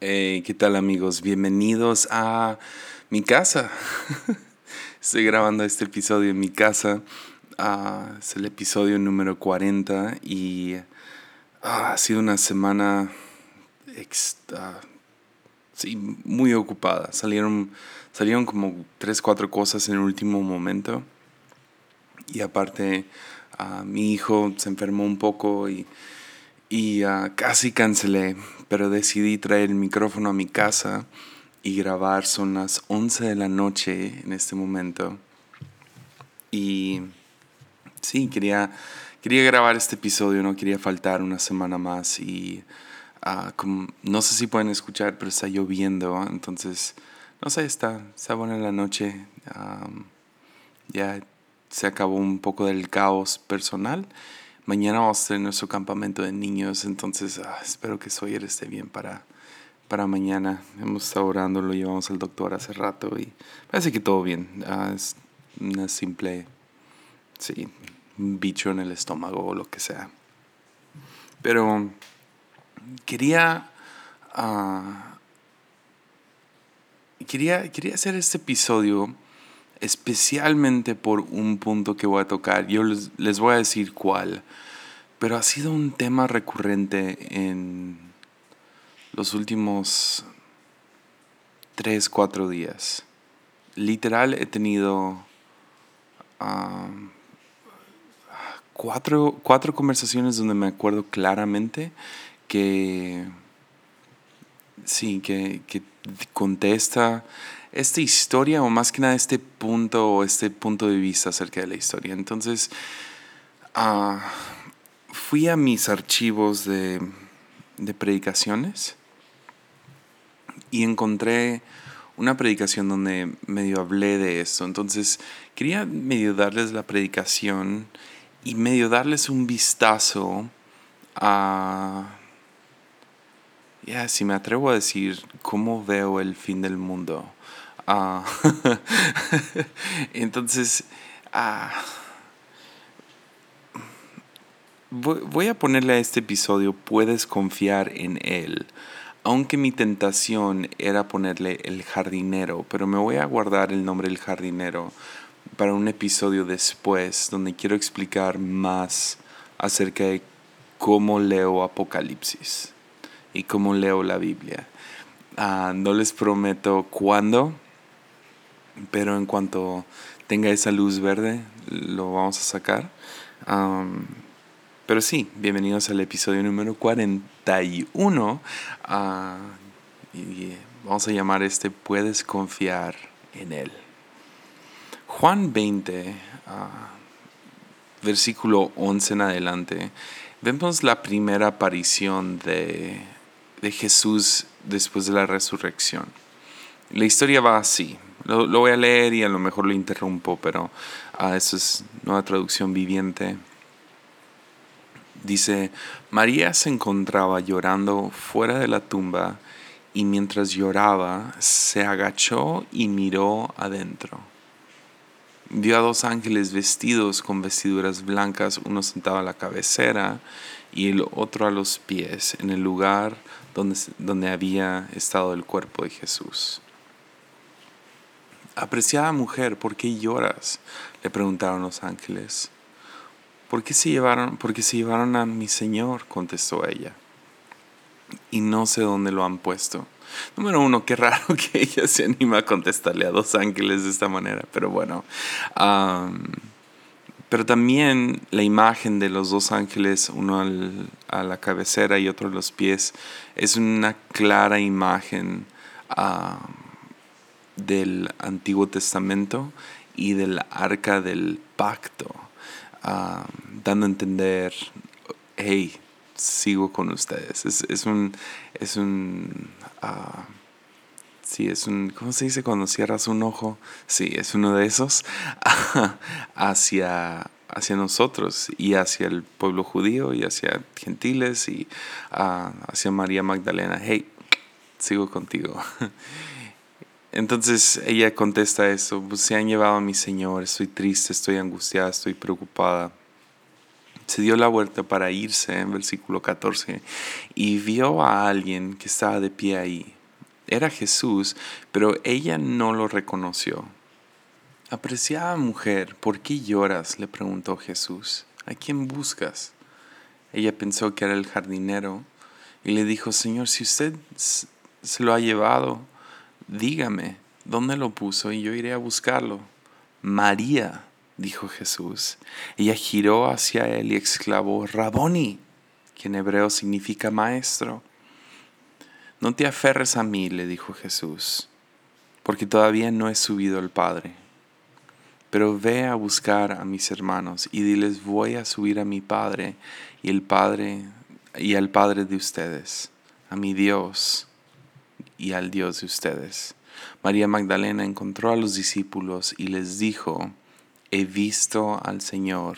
¿qué tal amigos? Bienvenidos a mi casa. Estoy grabando este episodio en mi casa. Ah, es el episodio número 40 y ah, ha sido una semana sí, muy ocupada. Salieron, salieron como tres, cuatro cosas en el último momento. Y aparte, ah, mi hijo se enfermó un poco y y ah, casi cancelé, pero decidí traer el micrófono a mi casa y grabar. Son las 11 de la noche en este momento. Y sí, quería, quería grabar este episodio, no quería faltar una semana más. Y uh, no sé si pueden escuchar, pero está lloviendo. Entonces, no sé, está, está buena la noche. ya se acabó un poco del caos personal Mañana vamos a tener nuestro campamento de niños, entonces ah, espero que Sawyer esté bien para, para mañana. Hemos estado orando, lo llevamos al doctor hace rato y parece que todo bien. Ah, es una simple, sí, un bicho en el estómago o lo que sea. Pero quería, ah, quería, quería hacer este episodio especialmente por un punto que voy a tocar. Yo les, voy a decir cuál, pero ha sido un tema recurrente en los últimos tres, cuatro días. Literal he tenido cuatro, cuatro conversaciones donde me acuerdo claramente que sí, que, que contesta esta historia o más que nada este punto o este punto de vista acerca de la historia. Entonces, ah, fui a mis archivos de, de predicaciones y encontré una predicación donde medio hablé de esto. Entonces, quería medio darles la predicación y medio darles un vistazo a, ya, si me atrevo a decir, cómo veo el fin del mundo. Ah, entonces, ah, voy a ponerle a este episodio, puedes confiar en él. Aunque mi tentación era ponerle el jardinero, pero me voy a guardar el nombre del jardinero para un episodio después donde quiero explicar más acerca de cómo leo Apocalipsis y cómo leo la Biblia. Ah, no les prometo cuándo, pero en cuanto tenga esa luz verde, lo vamos a sacar. pero sí, bienvenidos al episodio número 41. Ah, y vamos a llamar este Puedes confiar en Él. Juan 20, ah, versículo 11 en adelante, vemos la primera aparición de, de Jesús después de la resurrección. La historia va así. Lo, voy a leer y a lo mejor lo interrumpo, pero ah, eso es nueva traducción viviente. Dice, María se encontraba llorando fuera de la tumba y mientras lloraba se agachó y miró adentro. Vio a dos ángeles vestidos con vestiduras blancas, uno sentado a la cabecera y el otro a los pies, en el lugar donde, donde había estado el cuerpo de Jesús. Apreciada mujer, ¿por qué lloras? le preguntaron los ángeles. ¿Por qué se llevaron, se llevaron a mi Señor? contestó ella. Y no sé dónde lo han puesto. Número uno, qué raro que ella se anima a contestarle a dos ángeles de esta manera, pero bueno. pero también la imagen de los dos ángeles, uno a la cabecera y otro a los pies, es una clara imagen del Antiguo Testamento y del arca del pacto, ah, dando a entender, hey, sigo con ustedes. Es, un, es un, uh, sí, es un, ¿cómo se dice cuando cierras un ojo? Sí, es uno de esos hacia, hacia nosotros y hacia el pueblo judío y hacia gentiles y ah, hacia María Magdalena. Hey, sigo contigo. Entonces ella contesta eso, pues, se han llevado a mi Señor, estoy triste, estoy angustiada, estoy preocupada. se dio la vuelta para irse, en versículo 14, y vio a alguien que estaba de pie ahí. Era Jesús, pero ella no lo reconoció. Apreciada mujer, ¿por qué lloras? le preguntó Jesús. ¿A quién buscas? Ella pensó que era el jardinero y le dijo, Señor, si usted se lo ha llevado, dígame dónde lo puso y yo iré a buscarlo. María, dijo Jesús. Ella giró hacia él y exclamó, Raboni, que en hebreo significa maestro. No te aferres a mí, le dijo Jesús, porque todavía no he subido al Padre. Pero ve a buscar a mis hermanos y diles, voy a subir a mi Padre y el Padre y al Padre de ustedes, a mi Dios y al Dios de ustedes. María Magdalena encontró a los discípulos y les dijo, he visto al Señor,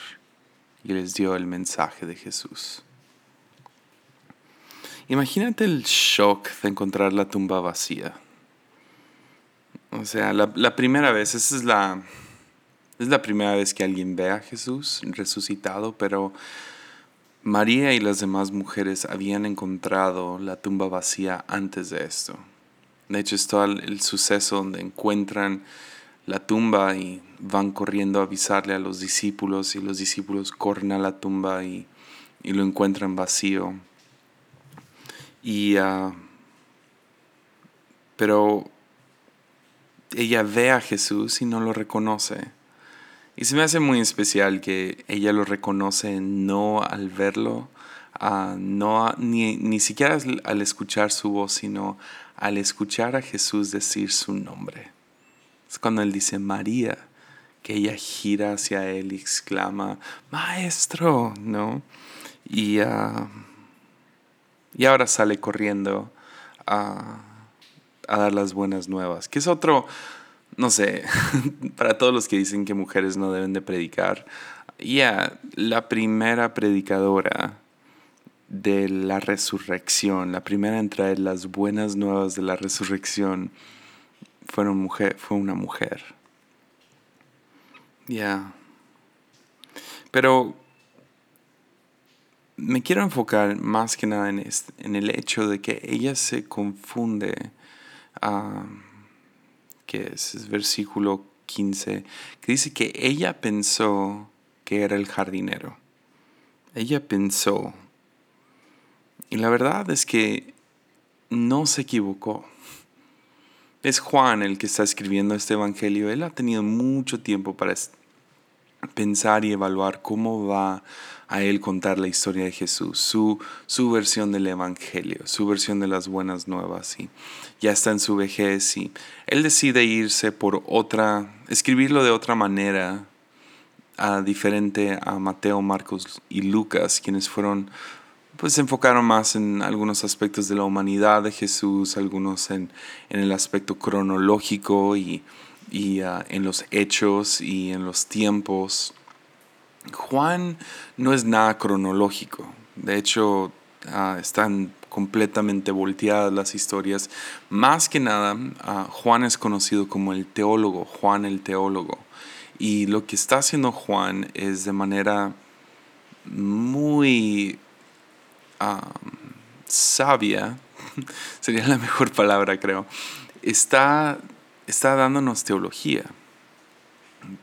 y les dio el mensaje de Jesús. Imagínate el shock de encontrar la tumba vacía. O sea, la, la primera vez, esa es la, es la primera vez que alguien ve a Jesús resucitado, pero María y las demás mujeres habían encontrado la tumba vacía antes de esto. De hecho, es todo el suceso donde encuentran la tumba y van corriendo a avisarle a los discípulos y los discípulos corren a la tumba y, lo encuentran vacío. Y, ah, pero ella ve a Jesús y no lo reconoce. Y se me hace muy especial que ella lo reconoce no al verlo, no ni, ni siquiera al escuchar su voz, sino al escuchar a Jesús decir su nombre. Es cuando él dice María, que ella gira hacia él y exclama, Maestro, ¿no? Y, ah, y ahora sale corriendo a, a dar las buenas nuevas, que es otro no sé, para todos los que dicen que mujeres no deben de predicar, ya, la primera predicadora de la resurrección, la primera en traer las buenas nuevas de la resurrección, mujer, fue una mujer. Ya. Pero me quiero enfocar más que nada en, el hecho de que ella se confunde. a que es, versículo 15, que dice que ella pensó que era el jardinero. Ella pensó. Y la verdad es que no se equivocó. Es Juan el que está escribiendo este Evangelio. Él ha tenido mucho tiempo para pensar y evaluar cómo va a él contar la historia de Jesús, su, su versión del Evangelio, su versión de las buenas nuevas. Y ya está en su vejez y él decide irse por otra, escribirlo de otra manera, a, diferente a Mateo, Marcos y Lucas, quienes fueron, pues se enfocaron más en algunos aspectos de la humanidad de Jesús, algunos en, en el aspecto cronológico y y ah, en los hechos y en los tiempos. Juan no es nada cronológico. De hecho, ah, están completamente volteadas las historias. Más que nada, ah, Juan es conocido como el teólogo, Juan el teólogo. Y lo que está haciendo Juan es de manera muy sabia, sería la mejor palabra creo, está está dándonos teología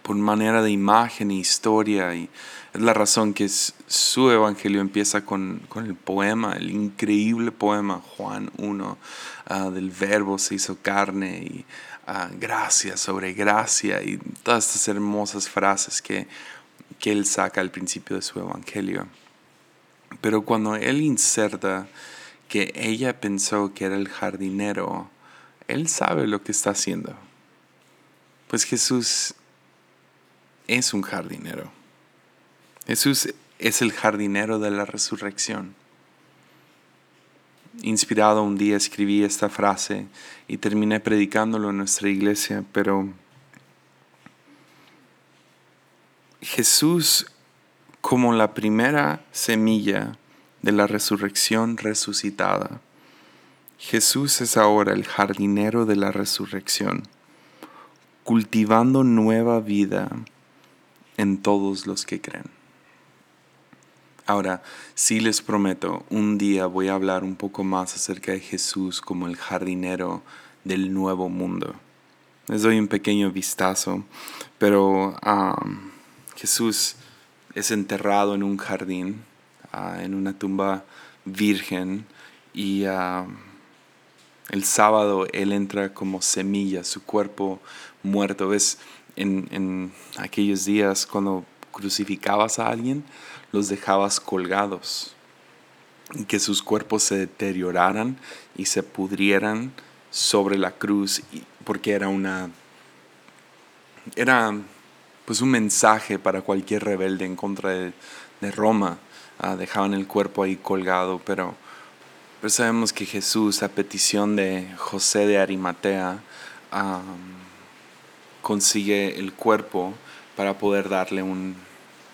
por manera de imagen e historia y es la razón que su evangelio empieza con, el poema, el increíble poema Juan 1 ah, del verbo se hizo carne y uh, gracia sobre gracia y todas estas hermosas frases que, que él saca al principio de su evangelio. Pero cuando él inserta que ella pensó que era el jardinero, él sabe lo que está haciendo. Pues Jesús es un jardinero. Jesús es el jardinero de la resurrección. Inspirado un día escribí esta frase y terminé predicándolo en nuestra iglesia, pero Jesús como la primera semilla de la resurrección resucitada Jesús es ahora el jardinero de la resurrección, cultivando nueva vida en todos los que creen. Ahora, sí les prometo, un día voy a hablar un poco más acerca de Jesús como el jardinero del nuevo mundo. Les doy un pequeño vistazo, pero Jesús es enterrado en un jardín, ah, en una tumba virgen, y ah, el sábado Él entra como semilla, su cuerpo muerto. ¿Ves? En, en aquellos días cuando crucificabas a alguien, los dejabas colgados y que sus cuerpos se deterioraran y se pudrieran sobre la cruz porque era una era pues un mensaje para cualquier rebelde en contra de, Roma ah, dejaban el cuerpo ahí colgado pero pero sabemos que Jesús a petición de José de Arimatea consigue el cuerpo para poder darle un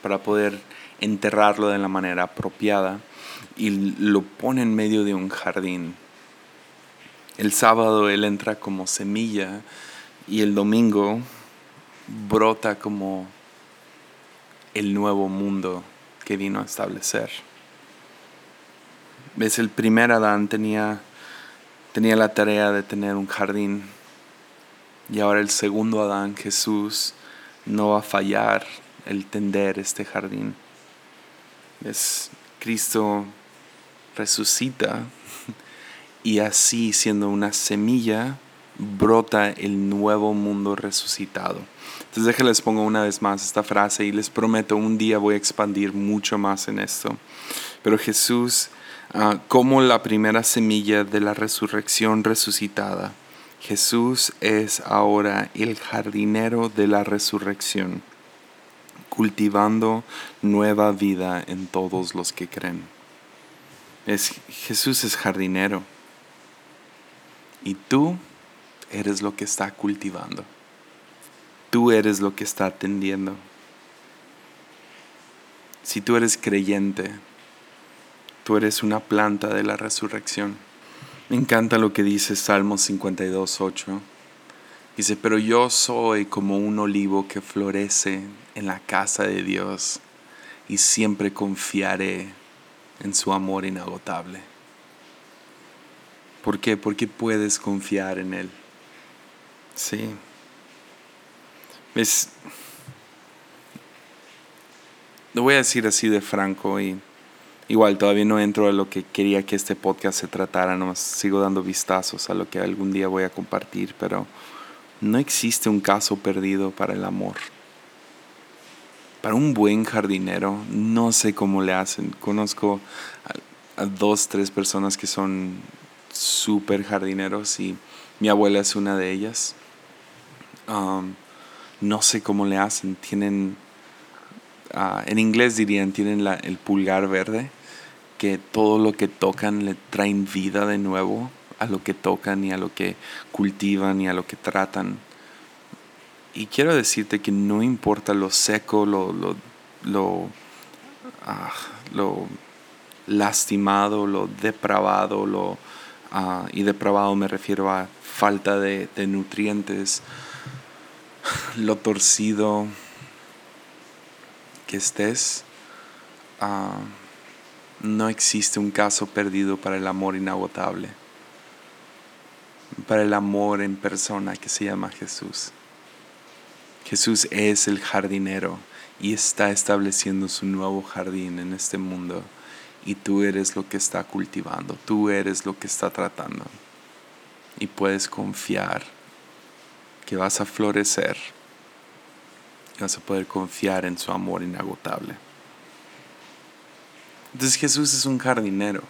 para poder enterrarlo de la manera apropiada y lo pone en medio de un jardín. El sábado él entra como semilla y el domingo brota como el nuevo mundo que vino a establecer. Ves, el primer Adán tenía, tenía la tarea de tener un jardín y ahora el segundo Adán, Jesús, no va a fallar el tender este jardín. Es Cristo resucita y así siendo una semilla brota el nuevo mundo resucitado. Entonces déjenles pongo una vez más esta frase y les prometo un día voy a expandir mucho más en esto. Pero Jesús, ah, como la primera semilla de la resurrección resucitada, Jesús es ahora el jardinero de la resurrección cultivando nueva vida en todos los que creen. Es, Jesús es jardinero y tú eres lo que está cultivando. Tú eres lo que está atendiendo. Si tú eres creyente, tú eres una planta de la resurrección. Me encanta lo que dice Salmo 52, 8 Dice, pero yo soy como un olivo que florece en la casa de Dios y siempre confiaré en su amor inagotable. ¿Por qué? Porque puedes confiar en Él. Sí. ¿Ves? Lo voy a decir así de franco y igual todavía no entro a lo que quería que este podcast se tratara, no sigo dando vistazos a lo que algún día voy a compartir, pero no existe un caso perdido para el amor. Para un buen jardinero, no sé cómo le hacen. Conozco a, dos, tres personas que son súper jardineros y mi abuela es una de ellas. Um, no sé cómo le hacen. Tienen, ah, en inglés dirían, tienen el pulgar verde, que todo lo que tocan le traen vida de nuevo a lo que tocan y a lo que cultivan y a lo que tratan. Y quiero decirte que no importa lo seco, lo, lo, lo, ah, lastimado, lo depravado, lo, ah, y depravado me refiero a falta de, nutrientes, lo torcido que estés. Ah, no existe un caso perdido para el amor inagotable para el amor en persona que se llama Jesús. Jesús es el jardinero y está estableciendo su nuevo jardín en este mundo y tú eres lo que está cultivando, tú eres lo que está tratando y puedes confiar que vas a florecer y vas a poder confiar en su amor inagotable. Entonces Jesús es un jardinero.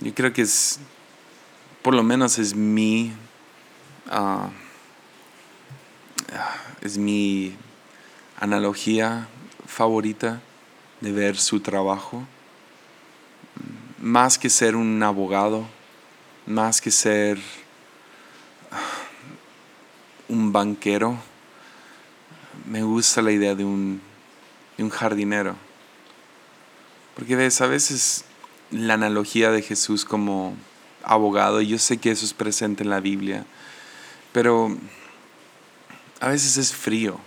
Yo creo que es por lo menos es mi, ah, es mi analogía favorita de ver su trabajo. Más que ser un abogado, más que ser un banquero, me gusta la idea de un, jardinero. Porque ves, a veces la analogía de Jesús como abogado, y yo sé que eso es presente en la Biblia, pero a veces es frío,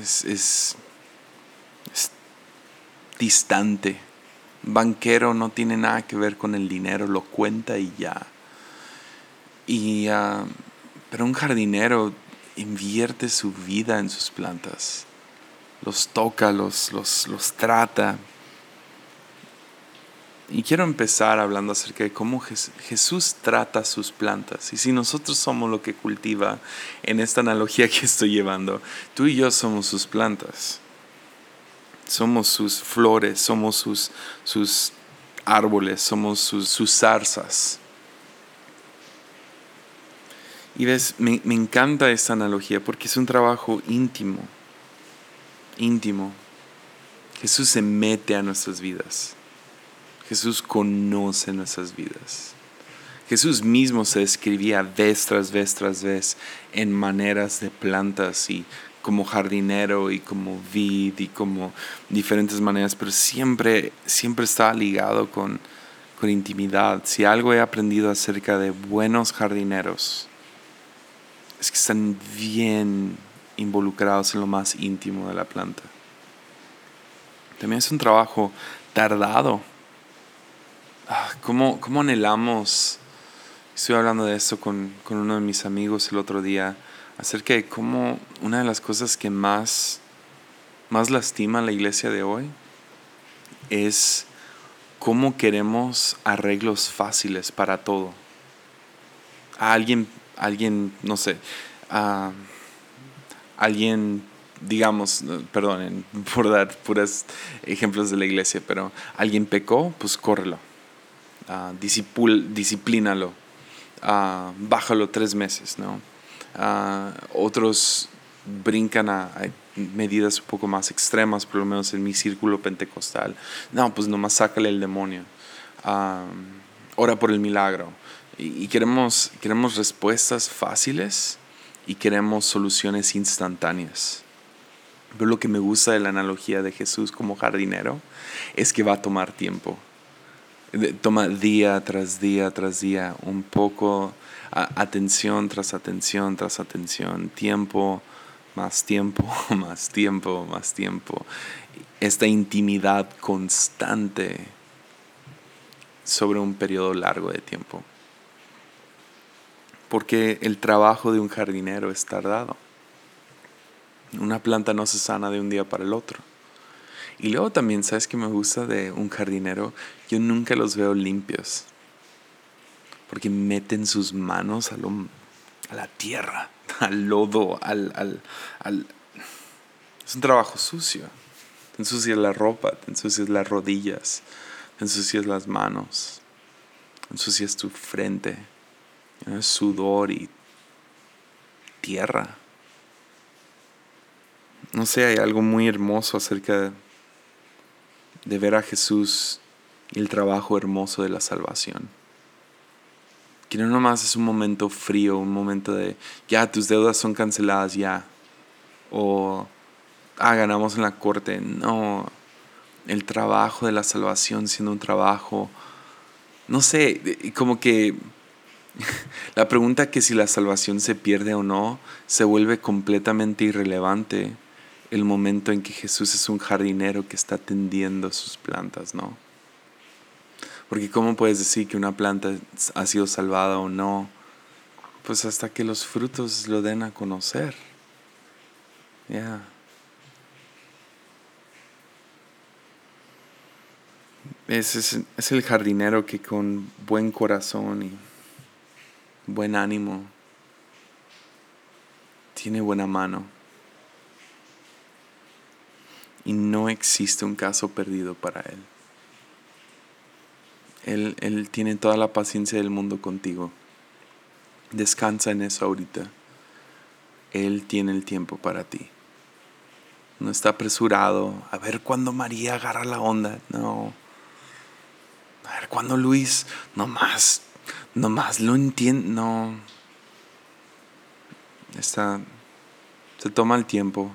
es, distante. Banquero no tiene nada que ver con el dinero, lo cuenta y ya. Y, ah, pero un jardinero invierte su vida en sus plantas. Los toca, los, los, los trata. Y quiero empezar hablando acerca de cómo Jesús trata sus plantas. Y si nosotros somos lo que cultiva en esta analogía que estoy llevando, tú y yo somos sus plantas. Somos sus flores, somos sus, sus árboles, somos sus, sus zarzas. Y ves, me, me encanta esta analogía porque es un trabajo íntimo, íntimo. Jesús se mete a nuestras vidas. Jesús conoce nuestras vidas. Jesús mismo se describía vez tras vez tras vez en maneras de plantas y como jardinero y como vid y como diferentes maneras, pero siempre, siempre está ligado con, con intimidad. Si algo he aprendido acerca de buenos jardineros, es que están bien involucrados en lo más íntimo de la planta. También es un trabajo tardado. Ah, ¿Cómo, cómo anhelamos? Estoy hablando de esto con, con, uno de mis amigos el otro día, acerca de cómo una de las cosas que más, más lastima a la iglesia de hoy es cómo queremos arreglos fáciles para todo. A alguien alguien, no sé, alguien, digamos, perdonen por dar puros ejemplos de la iglesia, pero alguien pecó, pues córrelo, uh, disciplínalo, uh, bájalo tres meses, ¿no? Ah, otros brincan a, medidas un poco más extremas, por lo menos en mi círculo pentecostal. No, pues nomás sácale el demonio. ora por el milagro. Y, queremos, queremos respuestas fáciles y queremos soluciones instantáneas. Pero lo que me gusta de la analogía de Jesús como jardinero es que va a tomar tiempo. Toma día tras día tras día, un poco atención tras atención tras atención, tiempo, más tiempo, más tiempo, más tiempo. Esta intimidad constante sobre un periodo largo de tiempo porque el trabajo de un jardinero es tardado. Una planta no se sana de un día para el otro. Y luego también, ¿sabes qué me gusta de un jardinero? Yo nunca los veo limpios. Porque meten sus manos a, a la tierra, al lodo, al, al, al... Es un trabajo sucio. Te ensucias la ropa, te ensucias las rodillas, te ensucias las manos, ensucias tu frente sudor y tierra. No sé, hay algo muy hermoso acerca de ver a Jesús y el trabajo hermoso de la salvación. Que no nomás es un momento frío, un momento de, ya, tus deudas son canceladas, ya. O, ah, ganamos en la corte. No, el trabajo de la salvación siendo un trabajo, no sé, como que la pregunta que si la salvación se pierde o no se vuelve completamente irrelevante el momento en que Jesús es un jardinero que está atendiendo sus plantas, ¿no? Porque ¿cómo puedes decir que una planta ha sido salvada o no? Pues hasta que los frutos lo den a conocer. Ya. Es, es el jardinero que con buen corazón y buen ánimo, tiene buena mano. Y no existe un caso perdido para Él. Él, él tiene toda la paciencia del mundo contigo. Descansa en eso ahorita. Él tiene el tiempo para ti. No está apresurado a ver cuándo María agarra la onda. No. A ver cuándo Luis. No más nomás lo entiende, no. Está, se toma el tiempo.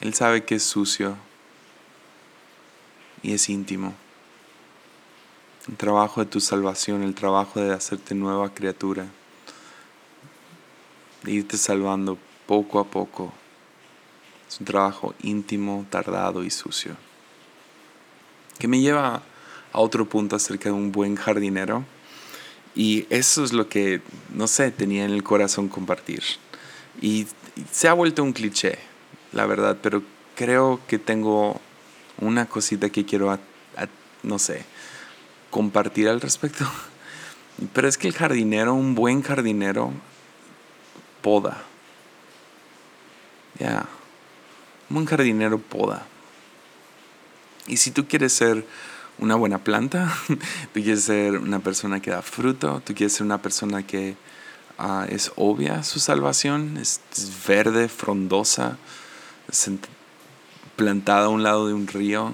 Él sabe que es sucio y es íntimo. El trabajo de tu salvación, el trabajo de hacerte nueva criatura, de irte salvando poco a poco, Es un trabajo íntimo, tardado y sucio. Que me lleva a otro punto acerca de un buen jardinero. Y eso es lo que, no sé, tenía en el corazón compartir. Y se ha vuelto un cliché, la verdad, pero creo que tengo una cosita que quiero, no sé, compartir al respecto. Pero es que el jardinero, un buen jardinero, poda. Ya. Un buen jardinero poda. Y si tú quieres ser una buena planta, tú quieres ser una persona que da fruto, tú quieres ser una persona que ah, es obvia su salvación, es, verde, frondosa, plantada a un lado de un río,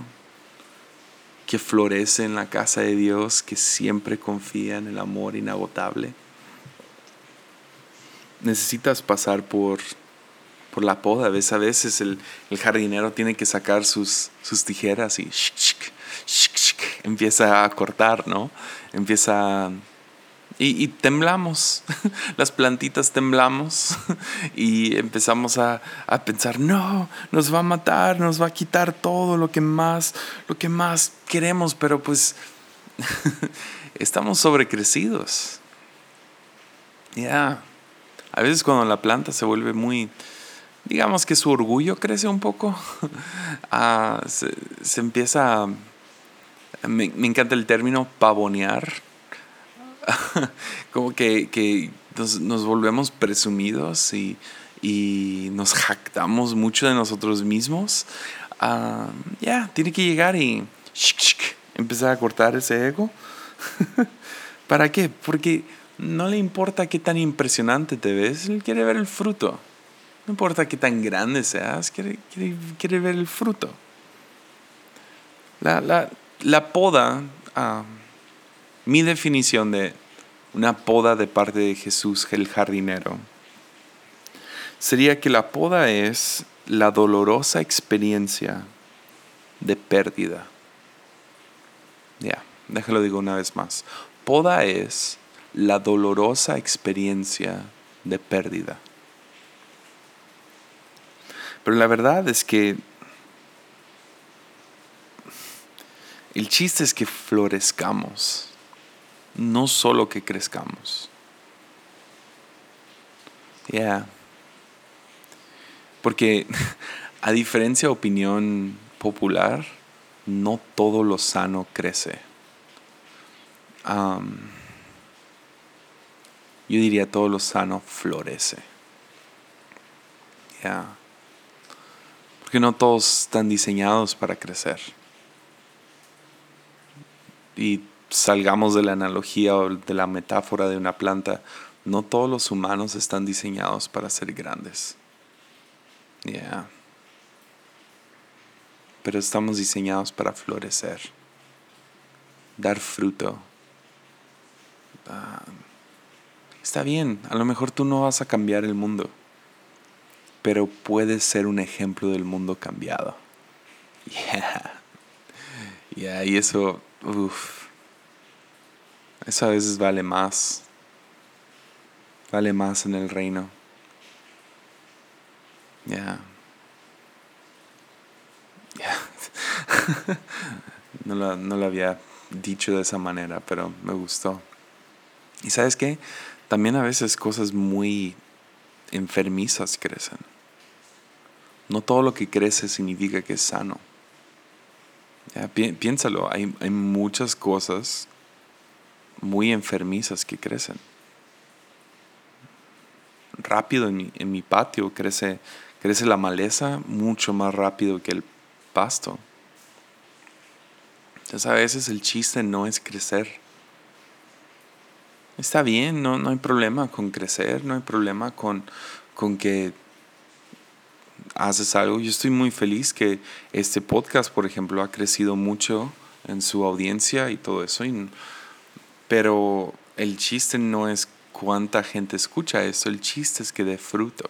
que florece en la casa de Dios, que siempre confía en el amor inagotable. Necesitas pasar por, por la poda. A veces el, el jardinero tiene que sacar sus, sus tijeras y empieza a cortar, ¿no? Empieza y, temblamos, las plantitas temblamos y empezamos a, pensar, no, nos va a matar, nos va a quitar todo lo que más, lo que más queremos, pero pues estamos sobrecrecidos. Ya, a veces cuando la planta se vuelve muy, digamos que su orgullo crece un poco, ah, se, empieza, me, me encanta el término pavonear como que, nos, volvemos presumidos y, nos jactamos mucho de nosotros mismos, ah, ya, tiene que llegar y empezar a cortar ese ego. ¿Para qué? Porque no le importa qué tan impresionante te ves, él quiere ver el fruto. No importa qué tan grande seas, quiere, quiere, ver el fruto. La, la, poda ah, mi definición de una poda de parte de Jesús el jardinero sería que la poda es la dolorosa experiencia de pérdida. Ya, déjalo digo una vez más. Poda es la dolorosa experiencia de pérdida. Pero la verdad es que el chiste es que florezcamos no solo que crezcamos. Ya. Porque a diferencia de opinión popular, no todo lo sano crece. yo diría todo lo sano florece. Ya. Porque no todos están diseñados para crecer. Y salgamos de la analogía o de la metáfora de una planta, no todos los humanos están diseñados para ser grandes. Yeah. Pero estamos diseñados para florecer, dar fruto. Ah, está bien, a lo mejor tú no vas a cambiar el mundo, pero puedes ser un ejemplo del mundo cambiado. Yeah. Yeah, y eso, uff eso a veces vale más. Vale más en el reino. Ya. no, lo, no lo había dicho de esa manera, pero me gustó. Y sabes qué? También a veces cosas muy enfermizas crecen. No todo lo que crece significa que es sano. Piénsalo, hay, hay muchas cosas muy enfermizas que crecen. Rápido en mi, en mi patio crece, crece la maleza mucho más rápido que el pasto. Entonces a veces el chiste no es crecer. Está bien, no, no hay problema con crecer, no hay problema con, con que haces algo. Yo estoy muy feliz que este podcast, por ejemplo, ha crecido mucho en su audiencia y todo eso. Pero el chiste no es cuánta gente escucha eso, el chiste es que dé fruto.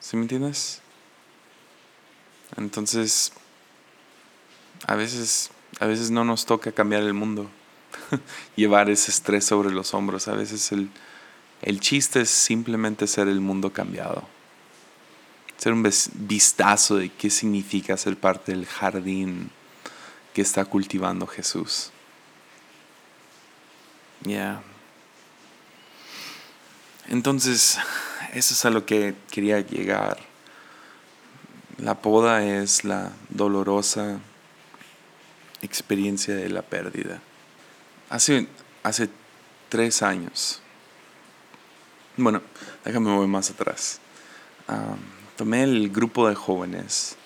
¿Sí me entiendes? Entonces, a veces, a veces no nos toca cambiar el mundo, llevar ese estrés sobre los hombros. A veces el, el chiste es simplemente ser el mundo cambiado. Hacer un vistazo de qué significa ser parte del jardín que está cultivando Jesús. Ya. Entonces, eso es a lo que quería llegar. La poda es la dolorosa experiencia de la pérdida. Hace, hace tres años, bueno, déjame mover más atrás. Tomé el grupo de jóvenes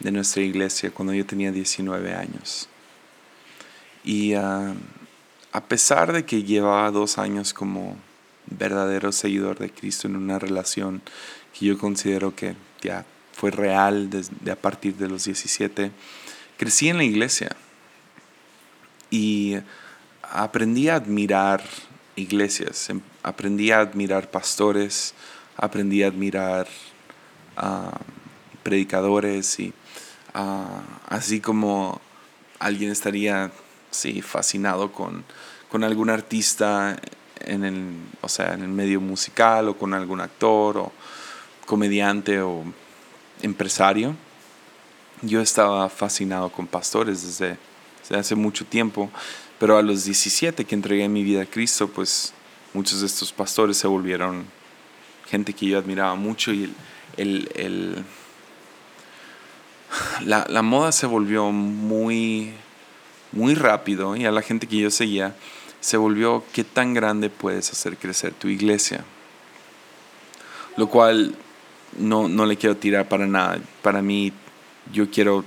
de nuestra iglesia cuando yo tenía 19 años. Y a pesar de que llevaba dos años como verdadero seguidor de Cristo en una relación que yo considero que ya fue real desde a partir de los 17, crecí en la iglesia y aprendí a admirar iglesias, em, aprendí a admirar pastores, aprendí a admirar ah, predicadores y ah, así como alguien estaría sí, fascinado con, con algún artista en el, o sea, en el medio musical o con algún actor o comediante o empresario. Yo estaba fascinado con pastores desde, desde hace mucho tiempo pero a los 17 que entregué mi vida a Cristo, pues muchos de estos pastores se volvieron gente que yo admiraba mucho y el, el, la, la, moda se volvió muy, muy rápido y a la gente que yo seguía se volvió qué tan grande puedes hacer crecer tu iglesia. Lo cual no, no le quiero tirar para nada. Para mí, yo quiero,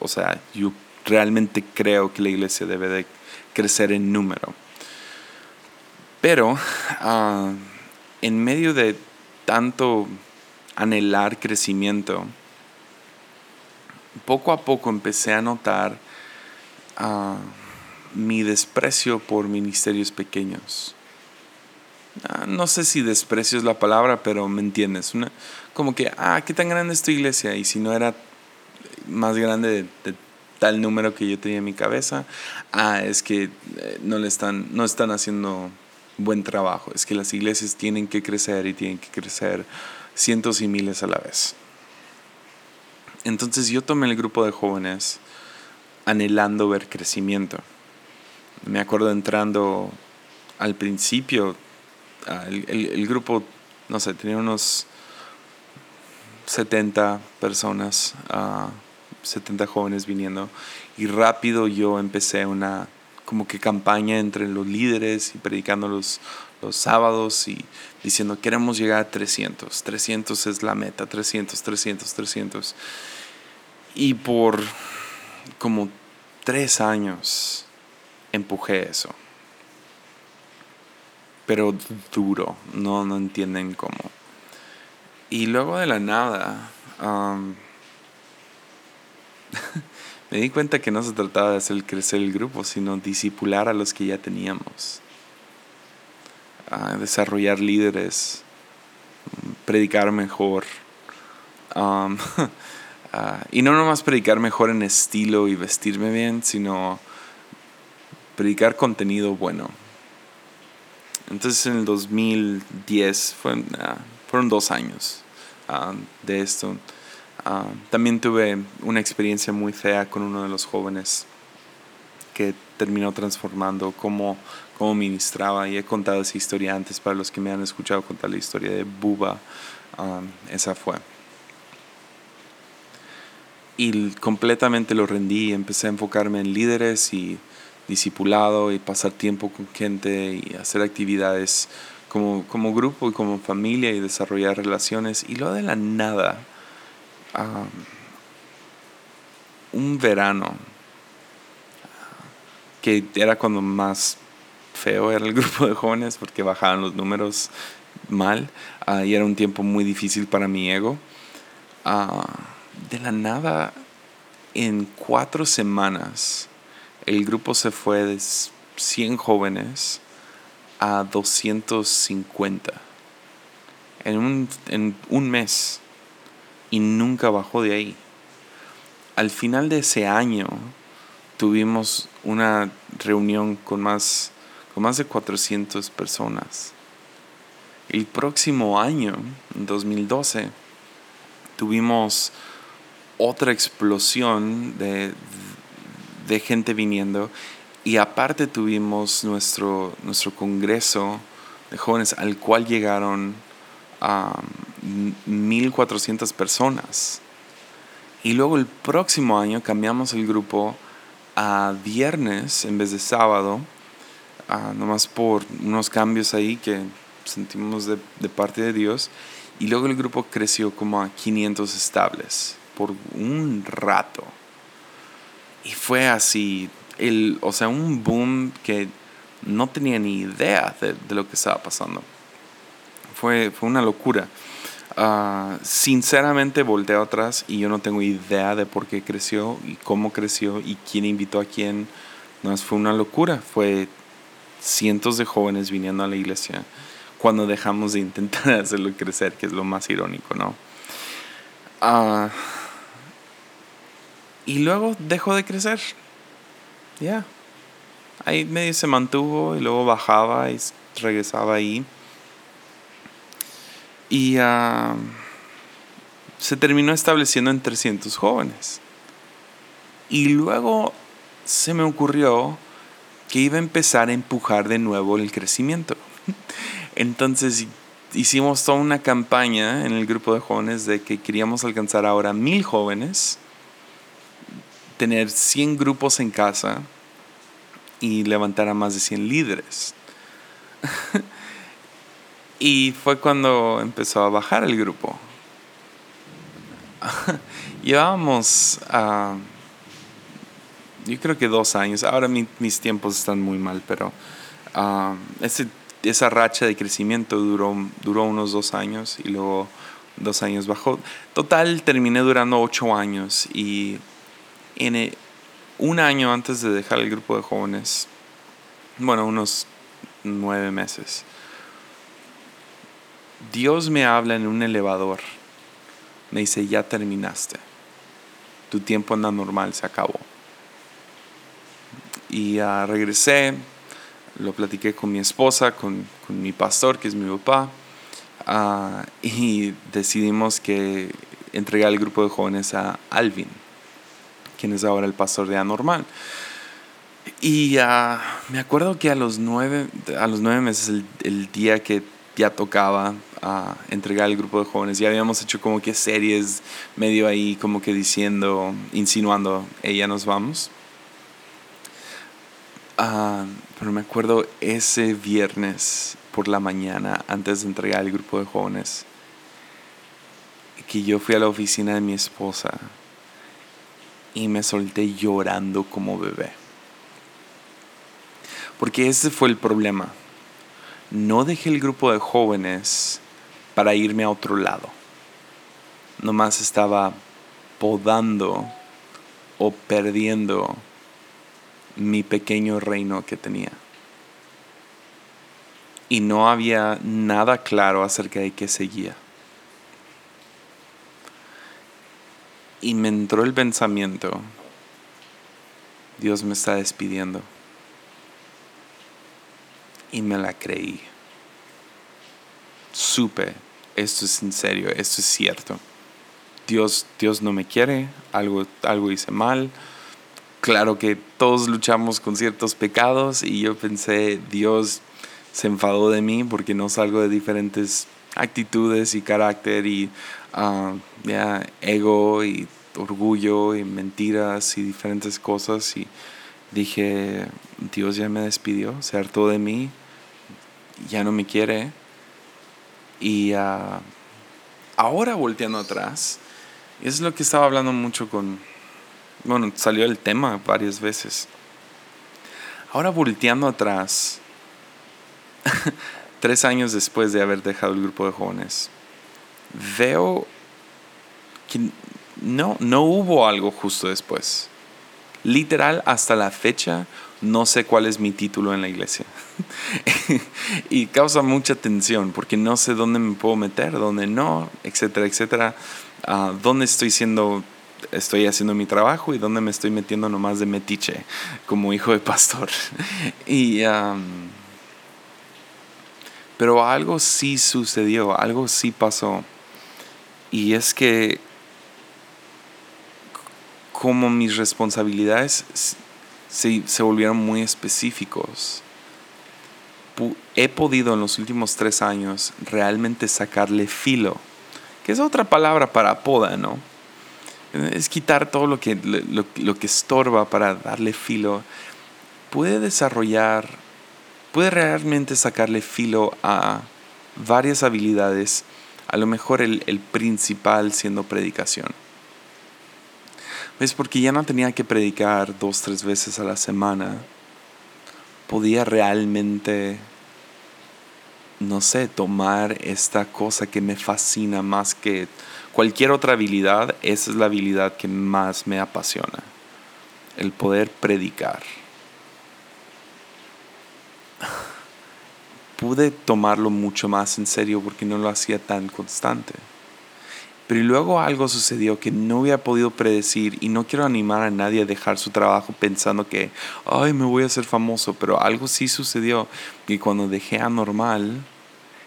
o sea, yo realmente creo que la iglesia debe de crecer en número. Pero ah, en medio de tanto anhelar crecimiento, poco a poco empecé a notar ah, mi desprecio por ministerios pequeños. Ah, no sé si desprecio es la palabra, pero me entiendes. como que, ah, ¿qué tan grande es tu iglesia? Y si no era más grande de tal número que yo tenía en mi cabeza, ah, es que eh, no le están, no están haciendo buen trabajo, es que las iglesias tienen que crecer y tienen que crecer cientos y miles a la vez. Entonces yo tomé el grupo de jóvenes anhelando ver crecimiento. Me acuerdo entrando al principio, ah, el, grupo, no sé, tenía unos 70 personas. Uh, 70 jóvenes viniendo y rápido yo empecé una como que campaña entre los líderes y predicando los, los sábados y diciendo queremos llegar a 300, 300 es la meta, 300, 300, 300. Y por como tres años empujé eso. Pero duro, no, no entienden cómo. Y luego de la nada, me di cuenta que no se trataba de hacer crecer el grupo, sino disipular a los que ya teníamos. Desarrollar líderes, predicar mejor. Um, y no nomás predicar mejor en estilo y vestirme bien, sino predicar contenido bueno. Entonces en el 2010 ah, fueron dos años ah, de esto. Ah, también tuve una experiencia muy fea con uno de los jóvenes que terminó transformando cómo, cómo ministraba y he contado esa historia antes para los que me han escuchado contar la historia de Buba. Ah, esa fue. Y completamente lo rendí empecé a enfocarme en líderes y discipulado y pasar tiempo con gente y hacer actividades como, como grupo y como familia y desarrollar relaciones. Y lo de la nada un verano que era cuando más feo era el grupo de jóvenes porque bajaban los números mal ah, y era un tiempo muy difícil para mi ego. Ah, de la nada, en cuatro semanas, el grupo se fue de 100 jóvenes a 250 en un, en un mes y nunca bajó de ahí. Al final de ese año tuvimos una reunión con más, con más de 400 personas. El próximo año, en 2012, tuvimos otra explosión de, de gente viniendo y aparte tuvimos nuestro, nuestro congreso de jóvenes al cual llegaron a 1.400 personas. Y luego el próximo año cambiamos el grupo a viernes en vez de sábado, nomás por unos cambios ahí que sentimos de, de parte de Dios. Y luego el grupo creció como a 500 estables por un rato. Y fue así, el, o sea, un boom que no tenía ni idea de, lo que estaba pasando. Fue, fue una locura. Ah, sinceramente volteé atrás y yo no tengo idea de por qué creció y cómo creció y quién invitó a quién. No, fue una locura. Fue cientos de jóvenes viniendo a la iglesia cuando dejamos de intentar hacerlo crecer, que es lo más irónico, ¿no? Ah, y luego dejó de crecer. Ya. Ahí medio se mantuvo y luego bajaba y regresaba ahí. Y ah, se terminó estableciendo en 300 jóvenes. Y luego se me ocurrió que iba a empezar a empujar de nuevo el crecimiento. Entonces hicimos toda una campaña en el grupo de jóvenes de que queríamos alcanzar ahora mil jóvenes tener 100 grupos en casa y levantar a más de 100 líderes. y fue cuando empezó a bajar el grupo. Llevábamos, uh, yo creo que dos años, ahora mis tiempos están muy mal, pero uh, esa racha de crecimiento duró, duró unos dos años y luego dos años bajó. Total terminé durando ocho años y en un año antes de dejar el grupo de jóvenes, bueno, unos nueve meses, Dios me habla en un elevador. Me dice, ya terminaste. Tu tiempo anda normal se acabó. Y uh, regresé, lo platiqué con mi esposa, con, con mi pastor, que es mi papá, uh, y decidimos que entregar el grupo de jóvenes a Alvin quien es ahora el pastor de Anormal. Y uh, me acuerdo que a los nueve, a los nueve meses, el, día que ya tocaba uh, entregar el grupo de jóvenes, ya habíamos hecho como que series medio ahí, como que diciendo, insinuando, ella nos vamos. Uh, pero me acuerdo ese viernes por la mañana, antes de entregar el grupo de jóvenes, que yo fui a la oficina de mi esposa y me solté llorando como bebé. Porque ese fue el problema. No dejé el grupo de jóvenes para irme a otro lado. Nomás estaba podando o perdiendo mi pequeño reino que tenía. Y no había nada claro acerca de qué seguía. Y me entró el pensamiento, Dios me está despidiendo. Y me la creí. Supe, esto es en serio, esto es cierto. Dios, Dios no me quiere, algo, algo hice mal. Claro que todos luchamos con ciertos pecados y yo pensé, Dios se enfadó de mí porque no salgo de diferentes actitudes y carácter y uh, ego y orgullo y mentiras y diferentes cosas y dije, Dios ya me despidió, se hartó de mí, ya no me quiere. Y uh, ahora volteando atrás, es lo que estaba hablando mucho con, bueno, salió el tema varias veces. Ahora volteando atrás, tres años después de haber dejado el grupo de jóvenes, veo que no, no hubo algo justo después. Literal, hasta la fecha, no sé cuál es mi título en la iglesia. y causa mucha tensión porque no sé dónde me puedo meter, dónde no, etcétera, etcétera. Uh, dónde estoy siendo, estoy haciendo mi trabajo y dónde me estoy metiendo nomás de metiche como hijo de pastor. y, pero algo sí sucedió, algo sí pasó. Y es que como mis responsabilidades se, volvieron muy específicos, he podido en los últimos tres años realmente sacarle filo, que es otra palabra para poda, ¿no? Es quitar todo lo que, lo, que estorba para darle filo. Puede desarrollar, puede realmente sacarle filo a varias habilidades, a lo mejor el principal siendo predicación. ¿Ves? Porque ya no tenía que predicar dos, tres veces a la semana. Podía realmente, no sé, tomar esta cosa que me fascina más que cualquier otra habilidad. Esa es la habilidad que más me apasiona. El poder predicar. Pude tomarlo mucho más en serio porque no lo hacía tan constante. Pero luego algo sucedió que no había podido predecir y no quiero animar a nadie a dejar su trabajo pensando que, ay, me voy a hacer famoso, pero algo sí sucedió y cuando dejé anormal,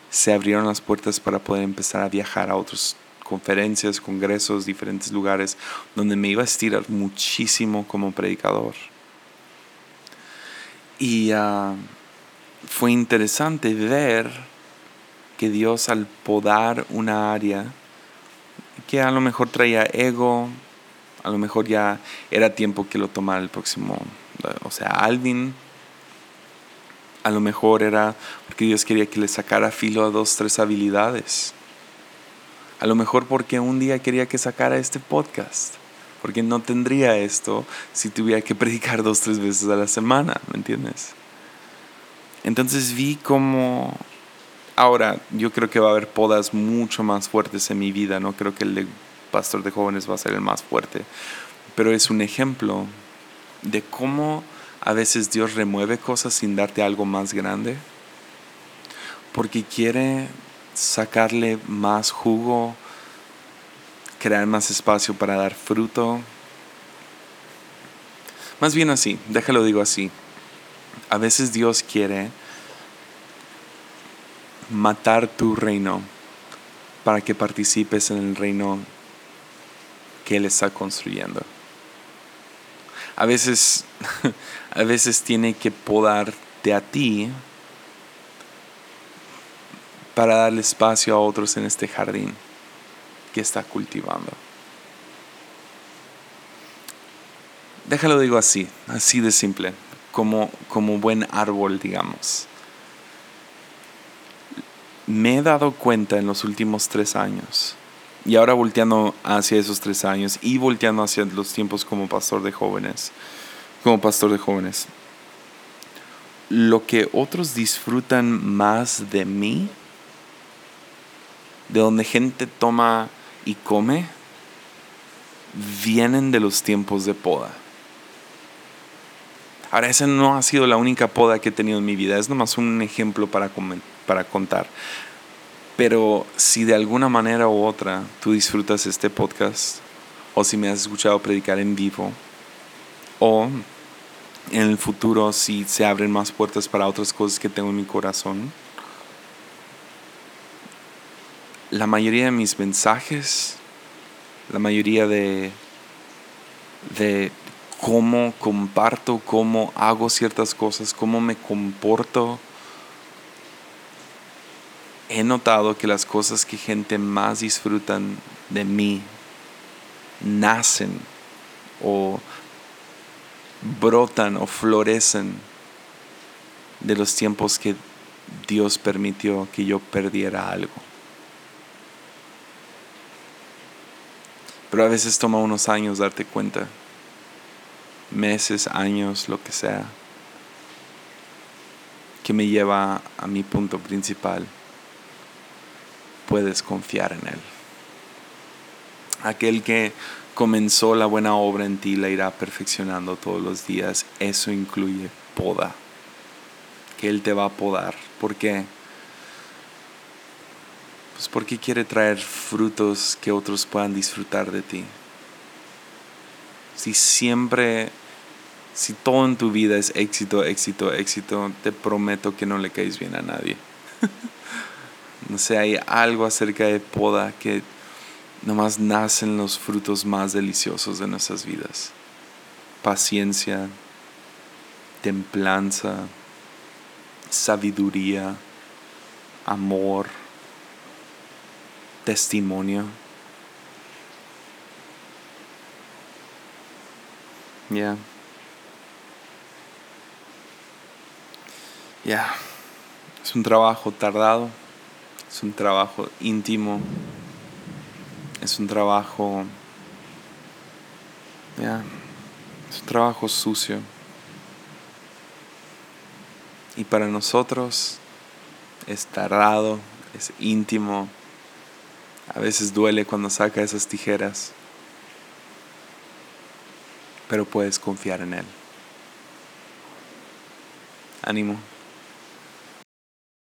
se abrieron las puertas para poder empezar a viajar a otras conferencias, congresos, diferentes lugares donde me iba a estirar muchísimo como predicador. Y ah, fue interesante ver que Dios al podar una área, que a lo mejor traía ego, a lo mejor ya era tiempo que lo tomara el próximo, o sea, Alvin. A lo mejor era porque Dios quería que le sacara filo a dos, tres habilidades. A lo mejor porque un día quería que sacara este podcast. Porque no tendría esto si tuviera que predicar dos, tres veces a la semana, ¿me entiendes? Entonces vi como Ahora, yo creo que va a haber podas mucho más fuertes en mi vida, no creo que el de pastor de jóvenes va a ser el más fuerte, pero es un ejemplo de cómo a veces Dios remueve cosas sin darte algo más grande, porque quiere sacarle más jugo, crear más espacio para dar fruto. Más bien así, déjalo digo así. A veces Dios quiere matar tu reino para que participes en el reino que Él está construyendo. A veces, a veces tiene que podarte a ti para darle espacio a otros en este jardín que está cultivando. Déjalo digo así, así de simple, como, como buen árbol, digamos me he dado cuenta en los últimos tres años, y ahora volteando hacia esos tres años y volteando hacia los tiempos como pastor de jóvenes, como pastor de jóvenes, lo que otros disfrutan más de mí, de donde gente toma y come, vienen de los tiempos de poda. Ahora, esa no ha sido la única poda que he tenido en mi vida, es nomás un ejemplo para para contar. Pero si de alguna manera u otra tú disfrutas este podcast, o si me has escuchado predicar en vivo, o en el futuro si se abren más puertas para otras cosas que tengo en mi corazón, la mayoría de mis mensajes, la mayoría de, de cómo comparto, cómo hago ciertas cosas, cómo me comporto, he notado que las cosas que gente más disfrutan de mí nacen o brotan o florecen de los tiempos que Dios permitió que yo perdiera algo. Pero a veces toma unos años darte cuenta, meses, años, lo que sea, que me lleva a mi punto principal puedes confiar en Él. Aquel que comenzó la buena obra en ti la irá perfeccionando todos los días. Eso incluye poda. Que Él te va a podar. ¿Por qué? Pues porque quiere traer frutos que otros puedan disfrutar de ti. Si siempre, si todo en tu vida es éxito, éxito, éxito, te prometo que no le caes bien a nadie. No sé, hay algo acerca de poda que nomás nacen los frutos más deliciosos de nuestras vidas. Paciencia, templanza, sabiduría, amor, testimonio. Ya. Ya. Es un trabajo tardado, es un trabajo íntimo, es un trabajo, ya, es un trabajo sucio. Y para nosotros es tardado, es íntimo, a veces duele cuando saca esas tijeras, pero puedes confiar en Él. Ánimo.